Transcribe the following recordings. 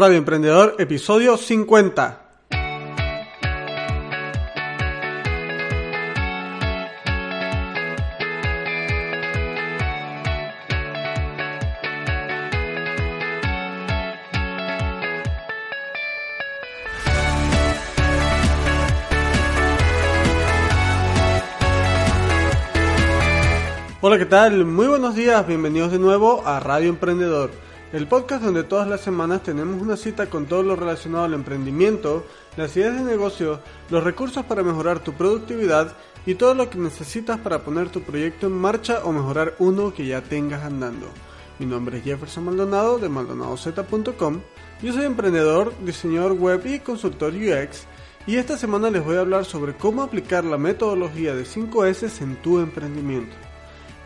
Radio Emprendedor, episodio 50. Hola, ¿qué tal? Muy buenos días, bienvenidos de nuevo a Radio Emprendedor, el podcast donde todas las semanas tenemos una cita con todo lo relacionado al emprendimiento, las ideas de negocio, los recursos para mejorar tu productividad y todo lo que necesitas para poner tu proyecto en marcha o mejorar uno que ya tengas andando. Mi nombre es Jefferson Maldonado de maldonadoz.com. Yo soy emprendedor, diseñador web y consultor UX y esta semana les voy a hablar sobre cómo aplicar la metodología de 5S en tu emprendimiento.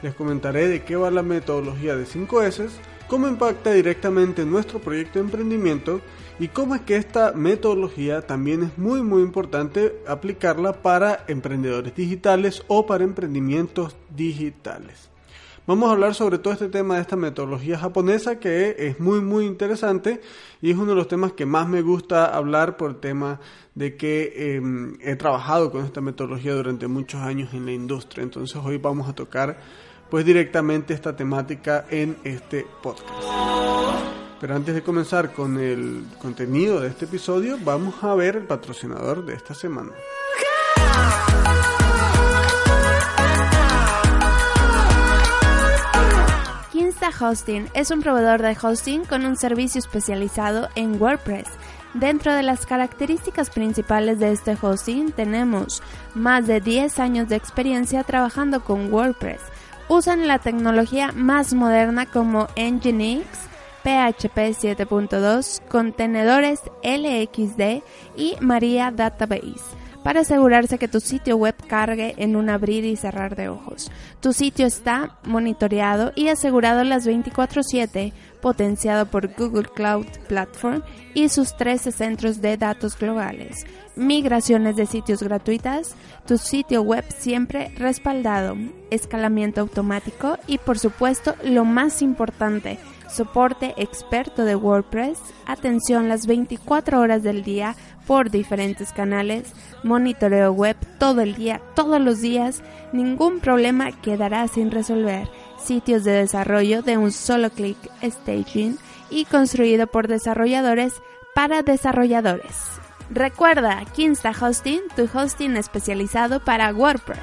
Les comentaré de qué va la metodología de 5S, cómo impacta directamente en nuestro proyecto de emprendimiento y cómo es que esta metodología también es muy muy importante aplicarla para emprendedores digitales o para emprendimientos digitales. Vamos a hablar sobre todo este tema de esta metodología japonesa que es muy muy interesante y es uno de los temas que más me gusta hablar por el tema de que eh, he trabajado con esta metodología durante muchos años en la industria. Entonces hoy vamos a tocar pues directamente esta temática en este podcast. Pero antes de comenzar con el contenido de este episodio, vamos a ver el patrocinador de esta semana. Kinsta Hosting es un proveedor de hosting con un servicio especializado en WordPress. Dentro de las características principales de este hosting tenemos más de 10 años de experiencia trabajando con WordPress. Usan la tecnología más moderna como Nginx, PHP 7.2, contenedores LXD y Maria Database para asegurarse que tu sitio web cargue en un abrir y cerrar de ojos. Tu sitio está monitoreado y asegurado las 24/7, potenciado por Google Cloud Platform y sus 13 centros de datos globales. Migraciones de sitios gratuitas, tu sitio web siempre respaldado, escalamiento automático y por supuesto lo más importante, soporte experto de WordPress, atención las 24 horas del día por diferentes canales, monitoreo web todo el día, todos los días, ningún problema quedará sin resolver. Sitios de desarrollo de un solo clic staging y construido por desarrolladores para desarrolladores. Recuerda, Kinsta Hosting, tu hosting especializado para WordPress.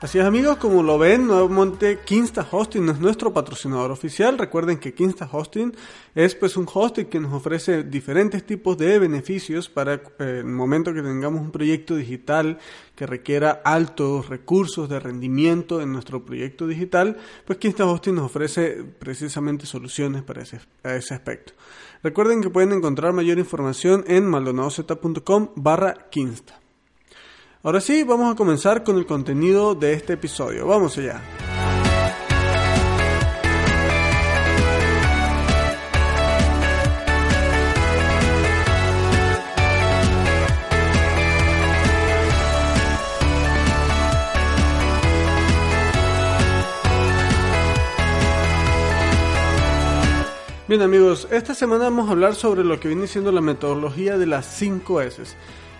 Así es amigos, como lo ven, nuevamente Kinsta Hosting es nuestro patrocinador oficial. Recuerden que Kinsta Hosting es pues un hosting que nos ofrece diferentes tipos de beneficios para eh, el momento que tengamos un proyecto digital que requiera altos recursos de rendimiento en nuestro proyecto digital, pues Kinsta Hosting nos ofrece precisamente soluciones para ese, ese aspecto. Recuerden que pueden encontrar mayor información en maldonadozcom barra Kinsta. Ahora sí, vamos a comenzar con el contenido de este episodio. Vamos allá. Bien amigos, esta semana vamos a hablar sobre lo que viene siendo la metodología de las 5 S.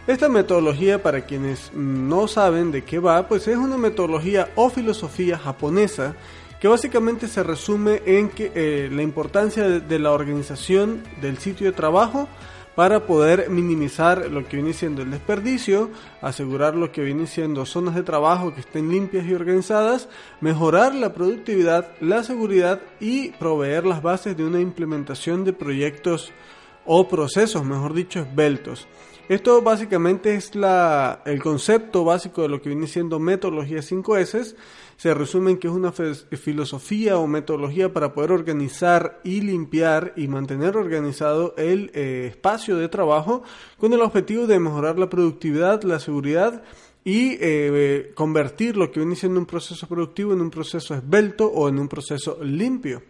Esta metodología, para quienes no saben de qué va, pues es una metodología o filosofía japonesa que básicamente se resume en que eh, la importancia de, de, la organización del sitio de trabajo para poder minimizar lo que viene siendo el desperdicio, asegurar lo que viene siendo zonas de trabajo que estén limpias y organizadas, mejorar la productividad, la seguridad y proveer las bases de una implementación de proyectos o procesos, mejor dicho, esbeltos. Esto básicamente es la, el concepto básico de lo que viene siendo metodología 5S. Se resume en que es una filosofía o metodología para poder organizar y limpiar y mantener organizado el eh, espacio de trabajo con el objetivo de mejorar la productividad, la seguridad y eh, convertir lo que viene siendo un proceso productivo en un proceso esbelto o en un proceso limpio.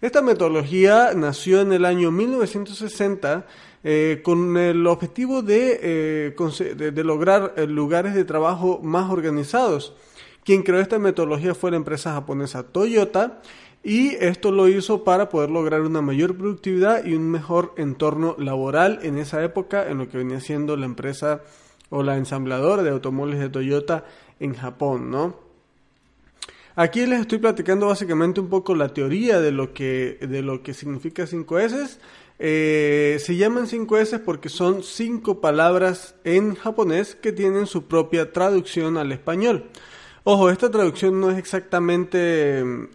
Esta metodología nació en el año 1960 eh, con el objetivo de, eh, lograr eh, lugares de trabajo más organizados. Quien creó esta metodología fue la empresa japonesa Toyota y esto lo hizo para poder lograr una mayor productividad y un mejor entorno laboral en esa época en lo que venía siendo la empresa o la ensambladora de automóviles de Toyota en Japón, ¿no? Aquí les estoy platicando básicamente un poco la teoría de lo que, de lo que significa 5S. Eh, se llaman 5S porque son cinco palabras en japonés que tienen su propia traducción al español. Ojo, esta traducción no es exactamente em,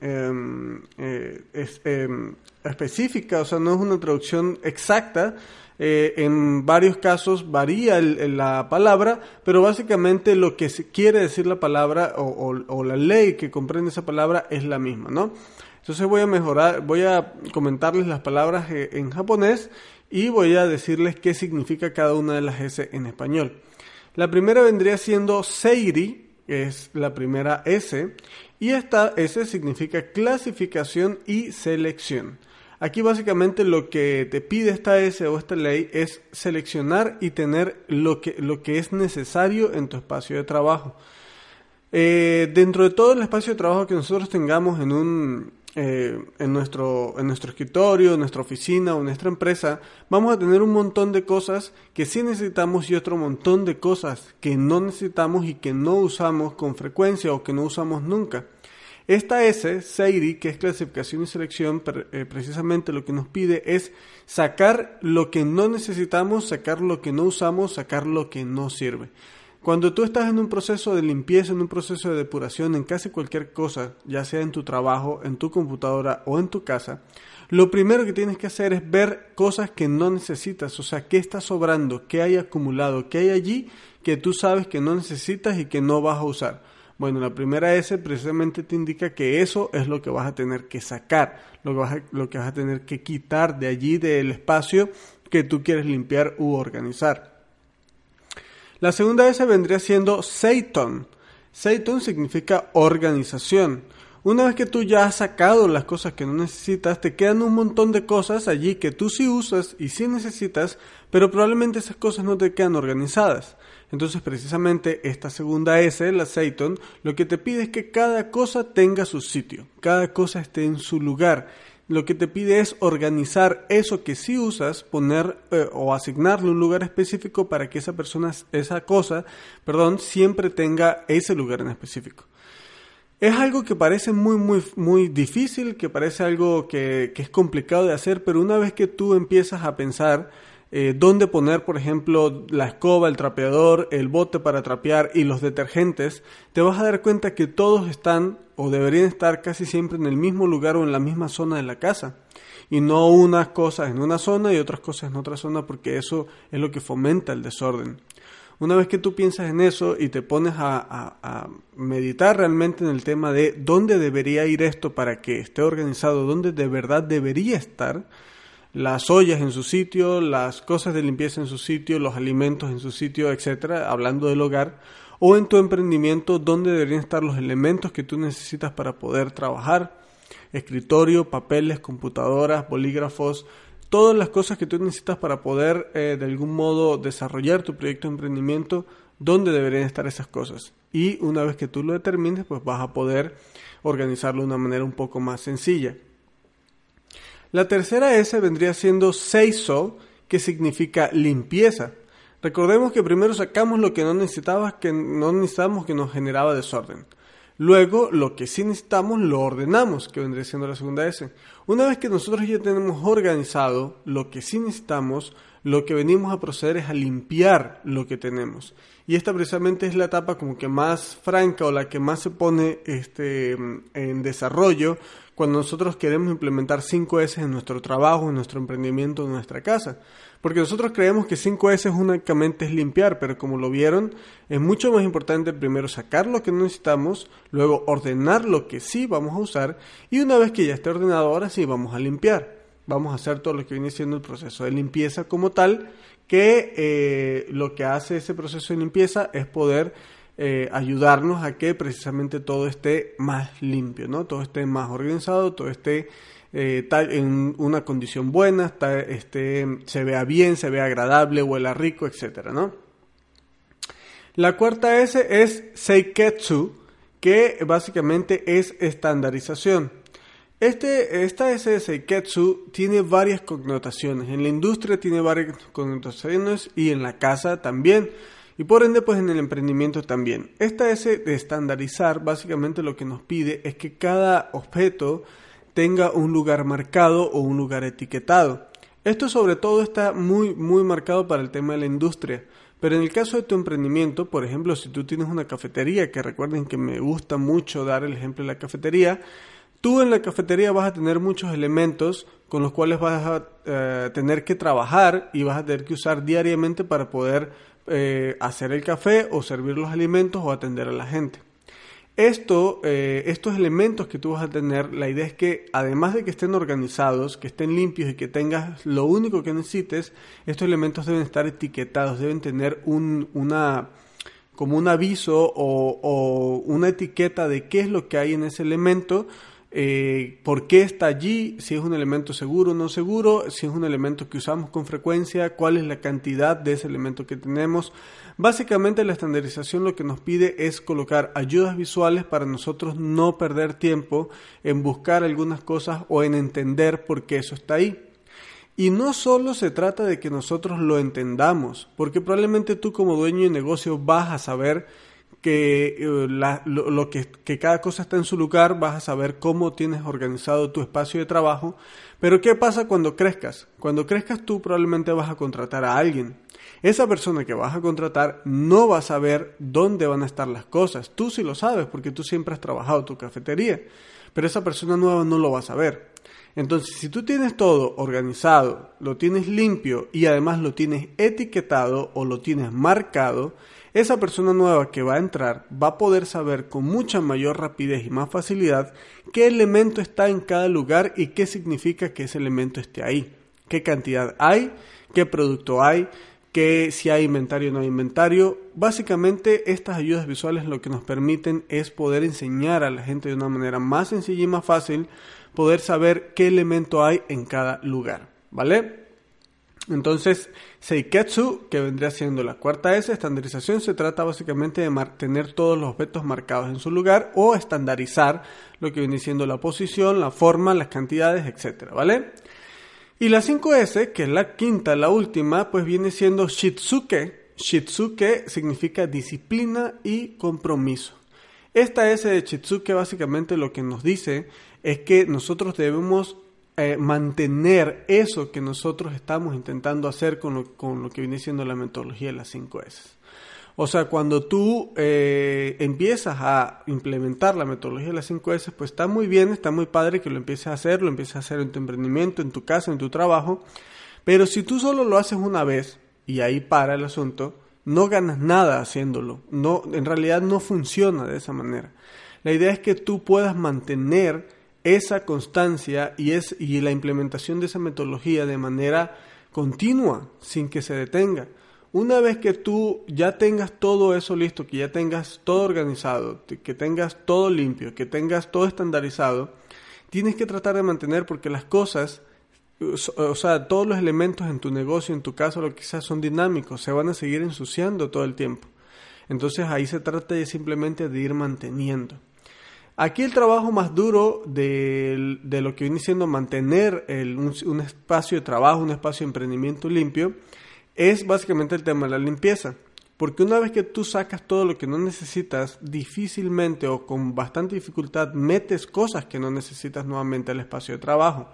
eh, em, específica, o sea, no es una traducción exacta, eh, en varios casos varía la palabra, pero básicamente lo que quiere decir la palabra o, la ley que comprende esa palabra es la misma, ¿no? Entonces voy a mejorar, voy a comentarles las palabras eh, en japonés y voy a decirles qué significa cada una de las S en español. La primera vendría siendo Seiri, que es la primera S, y esta S significa clasificación y selección. Aquí básicamente lo que te pide esta S o esta ley es seleccionar y tener lo que, lo que es necesario en tu espacio de trabajo. Eh, dentro de todo el espacio de trabajo que nosotros tengamos en un, eh, en, nuestro, en nuestro escritorio, en nuestra oficina o en nuestra empresa, vamos a tener un montón de cosas que sí necesitamos y otro montón de cosas que no necesitamos y que no usamos con frecuencia o que no usamos nunca. Esta S, SEIRI, que es clasificación y selección, eh, precisamente lo que nos pide es sacar lo que no necesitamos, sacar lo que no usamos, sacar lo que no sirve. Cuando tú estás en un proceso de limpieza, en un proceso de depuración, en casi cualquier cosa, ya sea en tu trabajo, en tu computadora o en tu casa, lo primero que tienes que hacer es ver cosas que no necesitas, o sea, qué está sobrando, qué hay acumulado, qué hay allí que tú sabes que no necesitas y que no vas a usar. Bueno, la primera S precisamente te indica que eso es lo que vas a tener que sacar, lo que vas a, lo que vas a tener que quitar de allí del espacio que tú quieres limpiar u organizar. La segunda S vendría siendo Seiton. Seiton significa organización. Una vez que tú ya has sacado las cosas que no necesitas, te quedan un montón de cosas allí que tú sí usas y sí necesitas, pero probablemente esas cosas no te quedan organizadas. Entonces precisamente esta segunda S, la Seiton, lo que te pide es que cada cosa tenga su sitio, cada cosa esté en su lugar. Lo que te pide es organizar eso que sí usas, poner eh, o asignarle un lugar específico para que esa persona, esa cosa, perdón, siempre tenga ese lugar en específico. Es algo que parece muy, muy, muy difícil, que parece algo que, es complicado de hacer, pero una vez que tú empiezas a pensar eh, dónde poner, por ejemplo, la escoba, el trapeador, el bote para trapear y los detergentes, te vas a dar cuenta que todos están o deberían estar casi siempre en el mismo lugar o en la misma zona de la casa. Y no unas cosas en una zona y otras cosas en otra zona, porque eso es lo que fomenta el desorden. Una vez que tú piensas en eso y te pones a, meditar realmente en el tema de dónde debería ir esto para que esté organizado, dónde de verdad debería estar, las ollas en su sitio, las cosas de limpieza en su sitio, los alimentos en su sitio, etcétera, hablando del hogar, o en tu emprendimiento, dónde deberían estar los elementos que tú necesitas para poder trabajar, escritorio, papeles, computadoras, bolígrafos, todas las cosas que tú necesitas para poder eh, de algún modo desarrollar tu proyecto de emprendimiento, dónde deberían estar esas cosas. Y una vez que tú lo determines, pues vas a poder organizarlo de una manera un poco más sencilla. La tercera S vendría siendo Seiso, que significa limpieza. Recordemos que primero sacamos lo que no necesitábamos, que no necesitábamos que nos generaba desorden. Luego, lo que sí necesitamos lo ordenamos, que vendría siendo la segunda S. Una vez que nosotros ya tenemos organizado lo que sí necesitamos, lo que venimos a proceder es a limpiar lo que tenemos. Y esta precisamente es la etapa como que más franca o la que más se pone este, en desarrollo cuando nosotros queremos implementar 5S en nuestro trabajo, en nuestro emprendimiento, en nuestra casa. Porque nosotros creemos que 5S únicamente es limpiar, pero como lo vieron, es mucho más importante primero sacar lo que no necesitamos, luego ordenar lo que sí vamos a usar y una vez que ya esté ordenado, ahora sí vamos a limpiar. Vamos a hacer todo lo que viene siendo el proceso de limpieza como tal, que eh, lo que hace ese proceso de limpieza es poder eh, ayudarnos a que precisamente todo esté más limpio, ¿no? Todo esté más organizado, todo esté eh, en una condición buena, está, este, se vea bien, se vea agradable, huela rico, etc. ¿no? La cuarta S es Seiketsu, que básicamente es estandarización. Este, esta S de Seiketsu tiene varias connotaciones. En la industria tiene varias connotaciones y en la casa también. Y por ende, pues en el emprendimiento también. Esta S de estandarizar básicamente lo que nos pide es que cada objeto tenga un lugar marcado o un lugar etiquetado. Esto sobre todo está muy, muy marcado para el tema de la industria. Pero en el caso de tu emprendimiento, por ejemplo, si tú tienes una cafetería, que recuerden que me gusta mucho dar el ejemplo de la cafetería, tú en la cafetería vas a tener muchos elementos con los cuales vas a eh, tener que trabajar y vas a tener que usar diariamente para poder eh, hacer el café o servir los alimentos o atender a la gente. Esto, eh, estos elementos que tú vas a tener, la idea es que además de que estén organizados, que estén limpios y que tengas lo único que necesites, estos elementos deben estar etiquetados, deben tener un, una, como un aviso o, o una etiqueta de qué es lo que hay en ese elemento eh, por qué está allí, si es un elemento seguro o no seguro, si es un elemento que usamos con frecuencia, cuál es la cantidad de ese elemento que tenemos. Básicamente la estandarización lo que nos pide es colocar ayudas visuales para nosotros no perder tiempo en buscar algunas cosas o en entender por qué eso está ahí. Y no solo se trata de que nosotros lo entendamos, porque probablemente tú como dueño de negocio vas a saber que, eh, lo, que, cada cosa está en su lugar, vas a saber cómo tienes organizado tu espacio de trabajo. Pero ¿qué pasa cuando crezcas? Cuando crezcas tú probablemente vas a contratar a alguien. Esa persona que vas a contratar no va a saber dónde van a estar las cosas. Tú sí lo sabes porque tú siempre has trabajado tu cafetería. Pero esa persona nueva no lo va a saber. Entonces, si tú tienes todo organizado, lo tienes limpio y además lo tienes etiquetado o lo tienes marcado, esa persona nueva que va a entrar va a poder saber con mucha mayor rapidez y más facilidad qué elemento está en cada lugar y qué significa que ese elemento esté ahí, qué cantidad hay, qué producto hay, que si hay inventario o no hay inventario. Básicamente estas ayudas visuales lo que nos permiten es poder enseñar a la gente de una manera más sencilla y más fácil poder saber qué elemento hay en cada lugar, ¿vale? Entonces, Seiketsu, que vendría siendo la cuarta S, estandarización, se trata básicamente de mantener todos los objetos marcados en su lugar o estandarizar lo que viene siendo la posición, la forma, las cantidades, etc. ¿vale? Y la 5S, que es la quinta, la última, pues viene siendo Shitsuke. Shitsuke significa disciplina y compromiso. Esta S de Shitsuke básicamente lo que nos dice es que nosotros debemos eh, mantener eso que nosotros estamos intentando hacer con lo, con lo, que viene siendo la metodología de las 5 S. O sea, cuando tú eh, empiezas a implementar la metodología de las 5 S, pues está muy bien, está muy padre que lo empieces a hacer, lo empieces a hacer en tu emprendimiento, en tu casa, en tu trabajo, pero si tú solo lo haces una vez y ahí para el asunto, no ganas nada haciéndolo. No, en realidad no funciona de esa manera. La idea es que tú puedas mantener esa constancia y, es, y la implementación de esa metodología de manera continua, sin que se detenga. Una vez que tú ya tengas todo eso listo, que ya tengas todo organizado, que tengas todo limpio, que tengas todo estandarizado, tienes que tratar de mantener porque las cosas, o sea, todos los elementos en tu negocio, en tu caso, lo que quizás son dinámicos, se van a seguir ensuciando todo el tiempo. Entonces ahí se trata de simplemente de ir manteniendo. Aquí el trabajo más duro de, lo que viene siendo mantener un, espacio de trabajo, un espacio de emprendimiento limpio, es básicamente el tema de la limpieza. Porque una vez que tú sacas todo lo que no necesitas, difícilmente o con bastante dificultad metes cosas que no necesitas nuevamente al espacio de trabajo.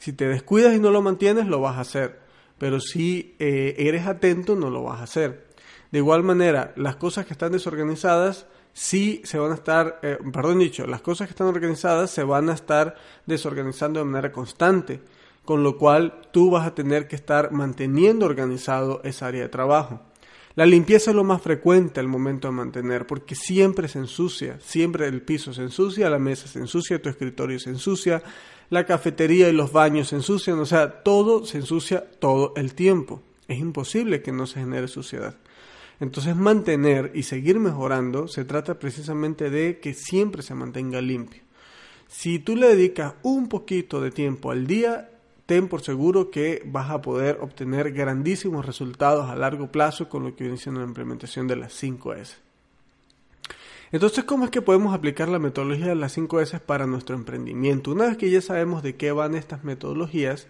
Si te descuidas y no lo mantienes, lo vas a hacer. Pero si eh, eres atento, no lo vas a hacer. De igual manera, las cosas que están desorganizadas, sí se van a estar, eh, perdón dicho, las cosas que están organizadas se van a estar desorganizando de manera constante, con lo cual tú vas a tener que estar manteniendo organizado esa área de trabajo. La limpieza es lo más frecuente al momento de mantener, porque siempre se ensucia, siempre el piso se ensucia, la mesa se ensucia, tu escritorio se ensucia, la cafetería y los baños se ensucian, o sea, todo se ensucia todo el tiempo. Es imposible que no se genere suciedad. Entonces mantener y seguir mejorando se trata precisamente de que siempre se mantenga limpio. Si tú le dedicas un poquito de tiempo al día, ten por seguro que vas a poder obtener grandísimos resultados a largo plazo con lo que viene siendo la implementación de las 5S. Entonces, ¿cómo es que podemos aplicar la metodología de las 5S para nuestro emprendimiento? Una vez que ya sabemos de qué van estas metodologías,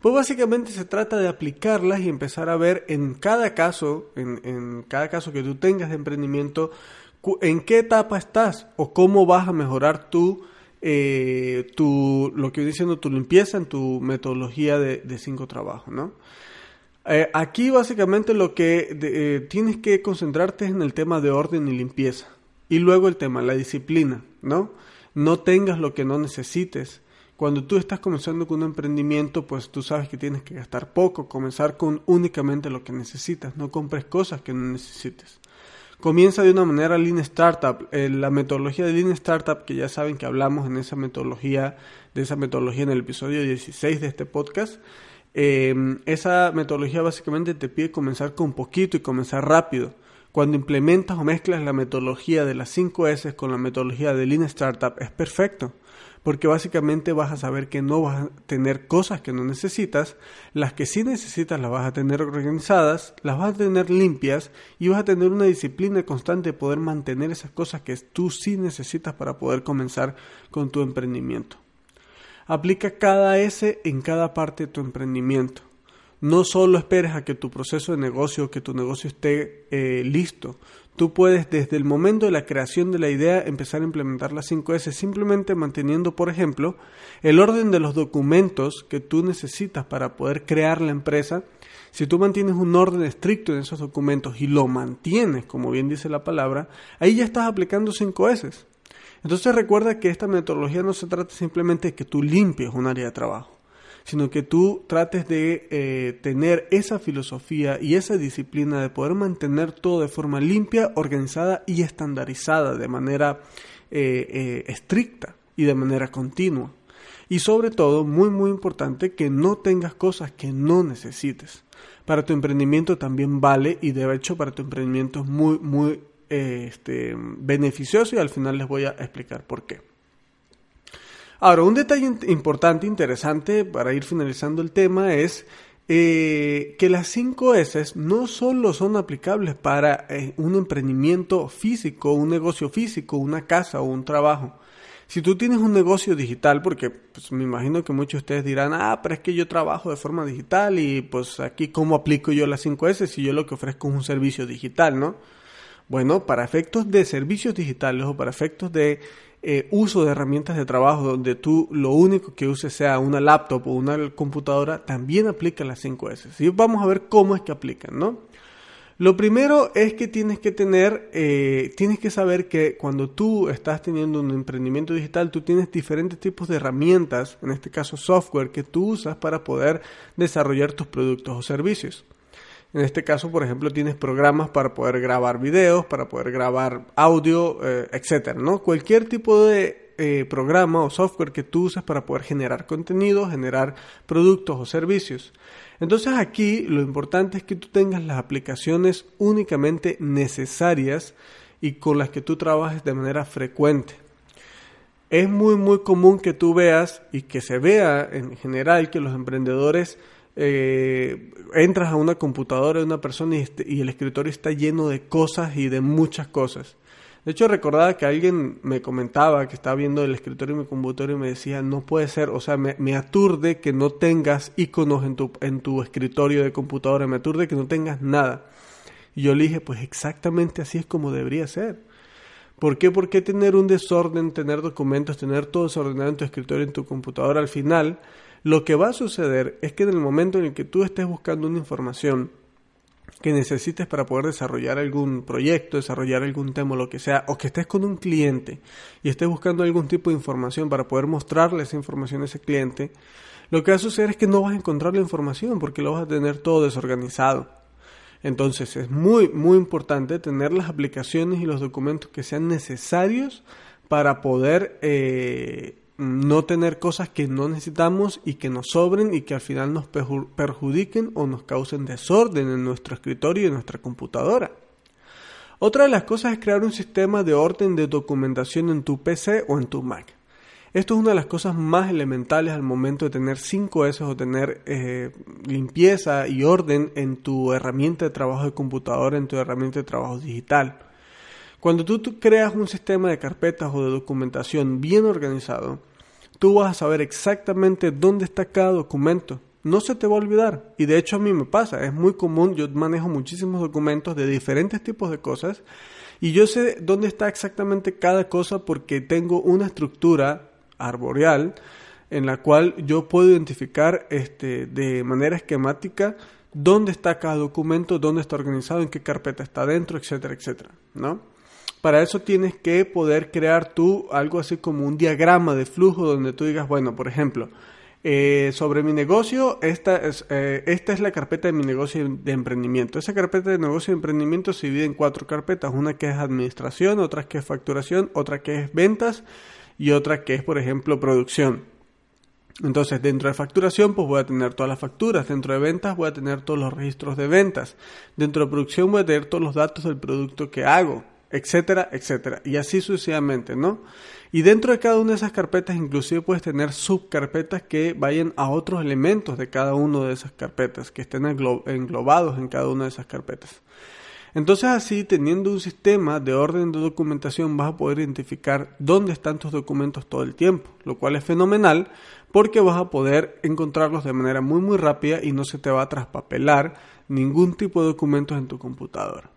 pues básicamente se trata de aplicarlas y empezar a ver en cada caso, en, cada caso que tú tengas de emprendimiento, en qué etapa estás o cómo vas a mejorar tú eh, tu, lo que viene diciendo tu limpieza en tu metodología de, cinco trabajos, ¿no? Eh, aquí básicamente lo que eh, tienes que concentrarte es en el tema de orden y limpieza. Y luego el tema, la disciplina, ¿no? No tengas lo que no necesites. Cuando tú estás comenzando con un emprendimiento, pues tú sabes que tienes que gastar poco, comenzar con únicamente lo que necesitas, no compres cosas que no necesites. Comienza de una manera Lean Startup. Eh, la metodología de Lean Startup, que ya saben que hablamos en esa metodología, de esa metodología en el episodio 16 de este podcast, eh, esa metodología básicamente te pide comenzar con poquito y comenzar rápido. Cuando implementas o mezclas la metodología de las 5 S con la metodología de Lean Startup es perfecto, porque básicamente vas a saber que no vas a tener cosas que no necesitas, las que sí necesitas las vas a tener organizadas, las vas a tener limpias y vas a tener una disciplina constante de poder mantener esas cosas que tú sí necesitas para poder comenzar con tu emprendimiento. Aplica cada S en cada parte de tu emprendimiento. No solo esperes a que tu proceso de negocio, que tu negocio esté eh, listo. Tú puedes desde el momento de la creación de la idea empezar a implementar las 5S simplemente manteniendo, por ejemplo, el orden de los documentos que tú necesitas para poder crear la empresa. Si tú mantienes un orden estricto en esos documentos y lo mantienes, como bien dice la palabra, ahí ya estás aplicando 5S. Entonces recuerda que esta metodología no se trata simplemente de que tú limpies un área de trabajo sino que tú trates de eh, tener esa filosofía y esa disciplina de poder mantener todo de forma limpia, organizada y estandarizada de manera eh, eh, estricta y de manera continua. Y sobre todo, muy muy importante, que no tengas cosas que no necesites. Para tu emprendimiento también vale y de hecho para tu emprendimiento es muy muy este, beneficioso y al final les voy a explicar por qué. Ahora, un detalle importante, interesante para ir finalizando el tema es eh, que las 5 S no solo son aplicables para eh, un emprendimiento físico, un negocio físico, una casa o un trabajo. Si tú tienes un negocio digital, porque pues, me imagino que muchos de ustedes dirán, ah, pero es que yo trabajo de forma digital y pues aquí cómo aplico yo las 5 S si yo lo que ofrezco es un servicio digital, ¿no? Bueno, para efectos de servicios digitales o para efectos de eh, uso de herramientas de trabajo donde tú lo único que uses sea una laptop o una computadora, también aplica las 5S. Y vamos a ver cómo es que aplican, ¿no? Lo primero es que tienes que tener, eh, tienes que saber que cuando tú estás teniendo un emprendimiento digital, tú tienes diferentes tipos de herramientas, en este caso software, que tú usas para poder desarrollar tus productos o servicios. En este caso, por ejemplo, tienes programas para poder grabar videos, para poder grabar audio, eh, etcétera, ¿no? Cualquier tipo de eh, programa o software que tú uses para poder generar contenido, generar productos o servicios. Entonces aquí lo importante es que tú tengas las aplicaciones únicamente necesarias y con las que tú trabajes de manera frecuente. Es muy muy común que tú veas y que se vea en general que los emprendedores eh, entras a una computadora de una persona este, y, el escritorio está lleno de cosas y de muchas cosas. De hecho, recordaba que alguien me comentaba que estaba viendo el escritorio de mi computadora y me decía, no puede ser, o sea, me, me, aturde que no tengas iconos en tu, en tu escritorio de computadora, me aturde que no tengas nada. Y yo le dije, pues exactamente así es como debería ser. ¿Por qué? ¿Por qué tener un desorden, tener documentos, tener todo desordenado en tu escritorio, en tu computadora? Al final, lo que va a suceder es que en el momento en el que tú estés buscando una información que necesites para poder desarrollar algún proyecto, desarrollar algún tema, lo que sea, o que estés con un cliente y estés buscando algún tipo de información para poder mostrarle esa información a ese cliente, lo que va a suceder es que no vas a encontrar la información porque lo vas a tener todo desorganizado. Entonces es muy, muy importante tener las aplicaciones y los documentos que sean necesarios para poder eh, no tener cosas que no necesitamos y que nos sobren y que al final nos perjudiquen o nos causen desorden en nuestro escritorio y en nuestra computadora. Otra de las cosas es crear un sistema de orden de documentación en tu PC o en tu Mac. Esto es una de las cosas más elementales al momento de tener 5S o tener eh, limpieza y orden en tu herramienta de trabajo de computadora, en tu herramienta de trabajo digital. Cuando tú, creas un sistema de carpetas o de documentación bien organizado, tú vas a saber exactamente dónde está cada documento. No se te va a olvidar. Y de hecho a mí me pasa. Es muy común. Yo manejo muchísimos documentos de diferentes tipos de cosas. Y yo sé dónde está exactamente cada cosa porque tengo una estructura arboreal en la cual yo puedo identificar este, de manera esquemática dónde está cada documento, dónde está organizado, en qué carpeta está dentro, etcétera, etcétera, ¿no? Para eso tienes que poder crear tú algo así como un diagrama de flujo donde tú digas, bueno, por ejemplo, eh, sobre mi negocio, esta es, eh, esta es la carpeta de mi negocio de emprendimiento. Esa carpeta de negocio de emprendimiento se divide en cuatro carpetas, una que es administración, otra que es facturación, otra que es ventas y otra que es, por ejemplo, producción. Entonces, dentro de facturación, pues voy a tener todas las facturas. Dentro de ventas, voy a tener todos los registros de ventas. Dentro de producción, voy a tener todos los datos del producto que hago, etcétera, etcétera. Y así sucesivamente, ¿no? Y dentro de cada una de esas carpetas, inclusive puedes tener subcarpetas que vayan a otros elementos de cada una de esas carpetas, que estén englobados en cada una de esas carpetas. Entonces así, teniendo un sistema de orden de documentación, vas a poder identificar dónde están tus documentos todo el tiempo, lo cual es fenomenal porque vas a poder encontrarlos de manera muy muy rápida y no se te va a traspapelar ningún tipo de documentos en tu computadora.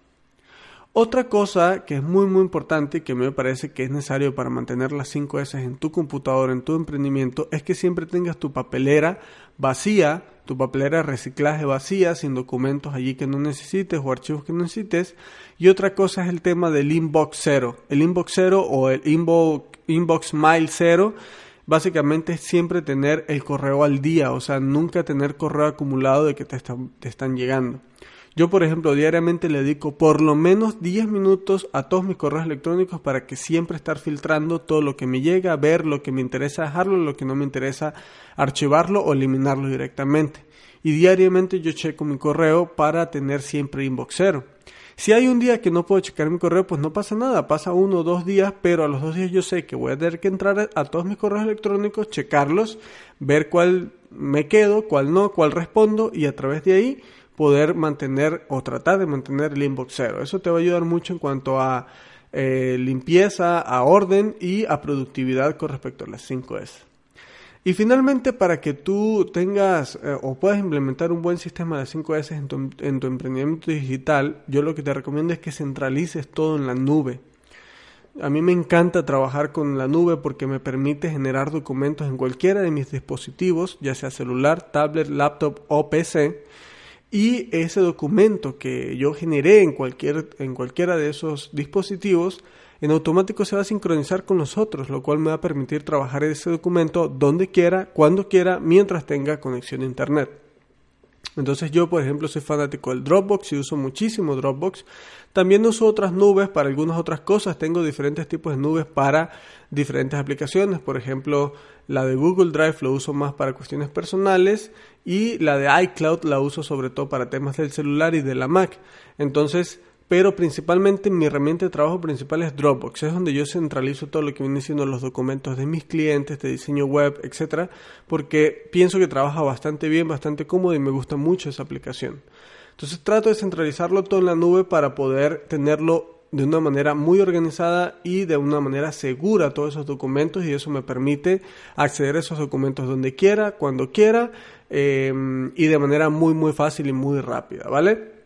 Otra cosa que es muy muy importante y que me parece que es necesario para mantener las 5 S en tu computadora, en tu emprendimiento, es que siempre tengas tu papelera vacía tu papelera de reciclaje vacía, sin documentos allí que no necesites o archivos que necesites. Y otra cosa es el tema del inbox cero. El inbox cero o el inbox, inbox mile cero básicamente es siempre tener el correo al día, o sea, nunca tener correo acumulado de que te están llegando. Yo, por ejemplo, diariamente le dedico por lo menos 10 minutos a todos mis correos electrónicos para que siempre estar filtrando todo lo que me llega, ver lo que me interesa dejarlo, lo que no me interesa archivarlo o eliminarlo directamente. Y diariamente yo checo mi correo para tener siempre inbox cero. Si hay un día que no puedo checar mi correo, pues no pasa nada, pasa uno o dos días, pero a los dos días yo sé que voy a tener que entrar a todos mis correos electrónicos, checarlos, ver cuál me quedo, cuál no, cuál respondo y a través de ahí poder mantener o tratar de mantener el inbox cero. Eso te va a ayudar mucho en cuanto a eh, limpieza, a orden y a productividad con respecto a las 5S. Y finalmente, para que tú tengas eh, o puedas implementar un buen sistema de 5S en tu, en tu emprendimiento digital, yo lo que te recomiendo es que centralices todo en la nube. A mí me encanta trabajar con la nube porque me permite generar documentos en cualquiera de mis dispositivos, ya sea celular, tablet, laptop o PC y ese documento que yo generé en, cualquier, en cualquiera de esos dispositivos en automático se va a sincronizar con los otros, lo cual me va a permitir trabajar ese documento donde quiera, cuando quiera, mientras tenga conexión a internet. Entonces yo, por ejemplo, soy fanático del Dropbox y uso muchísimo Dropbox. También uso otras nubes para algunas otras cosas. Tengo diferentes tipos de nubes para diferentes aplicaciones. Por ejemplo, la de Google Drive lo uso más para cuestiones personales y la de iCloud la uso sobre todo para temas del celular y de la Mac. Entonces, pero principalmente mi herramienta de trabajo principal es Dropbox, es donde yo centralizo todo lo que viene siendo los documentos de mis clientes, de diseño web, etcétera, porque pienso que trabaja bastante bien, bastante cómodo y me gusta mucho esa aplicación. Entonces trato de centralizarlo todo en la nube para poder tenerlo de una manera muy organizada y de una manera segura todos esos documentos y eso me permite acceder a esos documentos donde quiera, cuando quiera eh, y de manera muy muy fácil y muy rápida, ¿vale?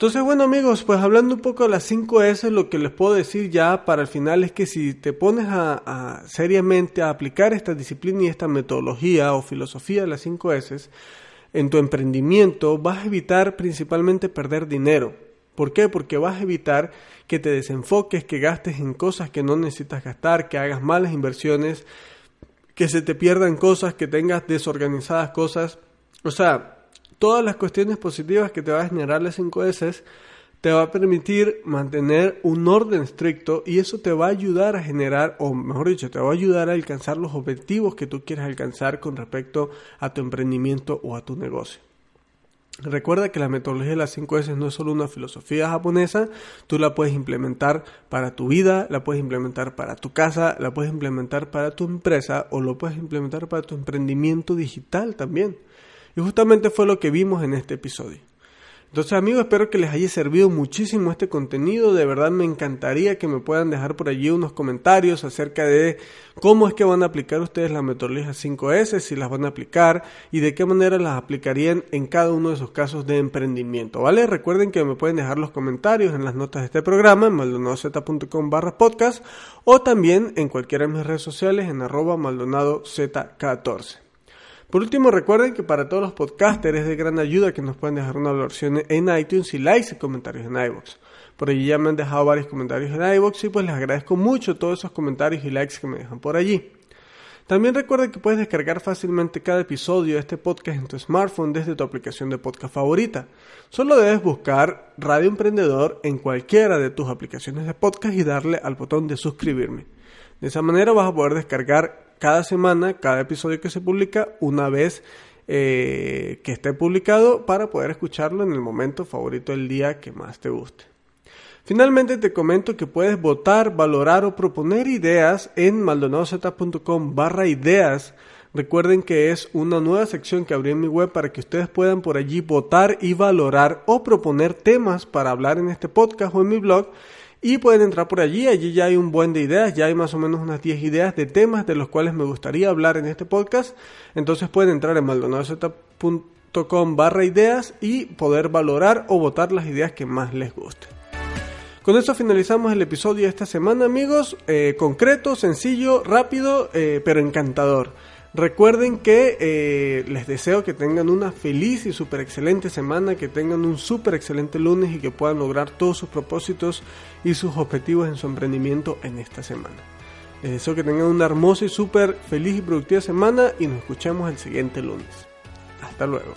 Entonces, bueno amigos, pues hablando un poco de las 5S, lo que les puedo decir ya para el final es que si te pones a, seriamente a aplicar esta disciplina y esta metodología o filosofía de las 5S en tu emprendimiento, vas a evitar principalmente perder dinero. ¿Por qué? Porque vas a evitar que te desenfoques, que gastes en cosas que no necesitas gastar, que hagas malas inversiones, que se te pierdan cosas, que tengas desorganizadas cosas. O sea, todas las cuestiones positivas que te va a generar las 5S te va a permitir mantener un orden estricto y eso te va a ayudar a generar, o mejor dicho, te va a ayudar a alcanzar los objetivos que tú quieres alcanzar con respecto a tu emprendimiento o a tu negocio. Recuerda que la metodología de las 5 S no es solo una filosofía japonesa, tú la puedes implementar para tu vida, la puedes implementar para tu casa, la puedes implementar para tu empresa o lo puedes implementar para tu emprendimiento digital también. Y justamente fue lo que vimos en este episodio. Entonces amigos, espero que les haya servido muchísimo este contenido. De verdad me encantaría que me puedan dejar por allí unos comentarios acerca de cómo es que van a aplicar ustedes la metodología 5S, si las van a aplicar y de qué manera las aplicarían en cada uno de sus casos de emprendimiento. ¿Vale? Recuerden que me pueden dejar los comentarios en las notas de este programa en maldonadozcom barra podcast o también en cualquiera de mis redes sociales en arroba maldonadokz14. Por último, recuerden que para todos los podcasters es de gran ayuda que nos pueden dejar una valoración en iTunes y likes y comentarios en iVoox. Por allí ya me han dejado varios comentarios en iVoox y pues les agradezco mucho todos esos comentarios y likes que me dejan por allí. También recuerden que puedes descargar fácilmente cada episodio de este podcast en tu smartphone desde tu aplicación de podcast favorita. Solo debes buscar Radio Emprendedor en cualquiera de tus aplicaciones de podcast y darle al botón de suscribirme. De esa manera vas a poder descargar cada semana, cada episodio que se publica, una vez eh, que esté publicado para poder escucharlo en el momento favorito del día que más te guste. Finalmente te comento que puedes votar, valorar o proponer ideas en maldonadozeta.com barra ideas. Recuerden que es una nueva sección que abrí en mi web para que ustedes puedan por allí votar y valorar o proponer temas para hablar en este podcast o en mi blog y pueden entrar por allí, allí ya hay un buen de ideas, ya hay más o menos unas 10 ideas de temas de los cuales me gustaría hablar en este podcast. Entonces pueden entrar en maldonadozeta.com barra ideas y poder valorar o votar las ideas que más les gusten. Con eso finalizamos el episodio de esta semana amigos, eh, concreto, sencillo, rápido, eh, pero encantador. Recuerden que eh, les deseo que tengan una feliz y súper excelente semana, que tengan un súper excelente lunes y que puedan lograr todos sus propósitos y sus objetivos en su emprendimiento en esta semana. Les deseo que tengan una hermosa y súper feliz y productiva semana y nos escuchamos el siguiente lunes. Hasta luego.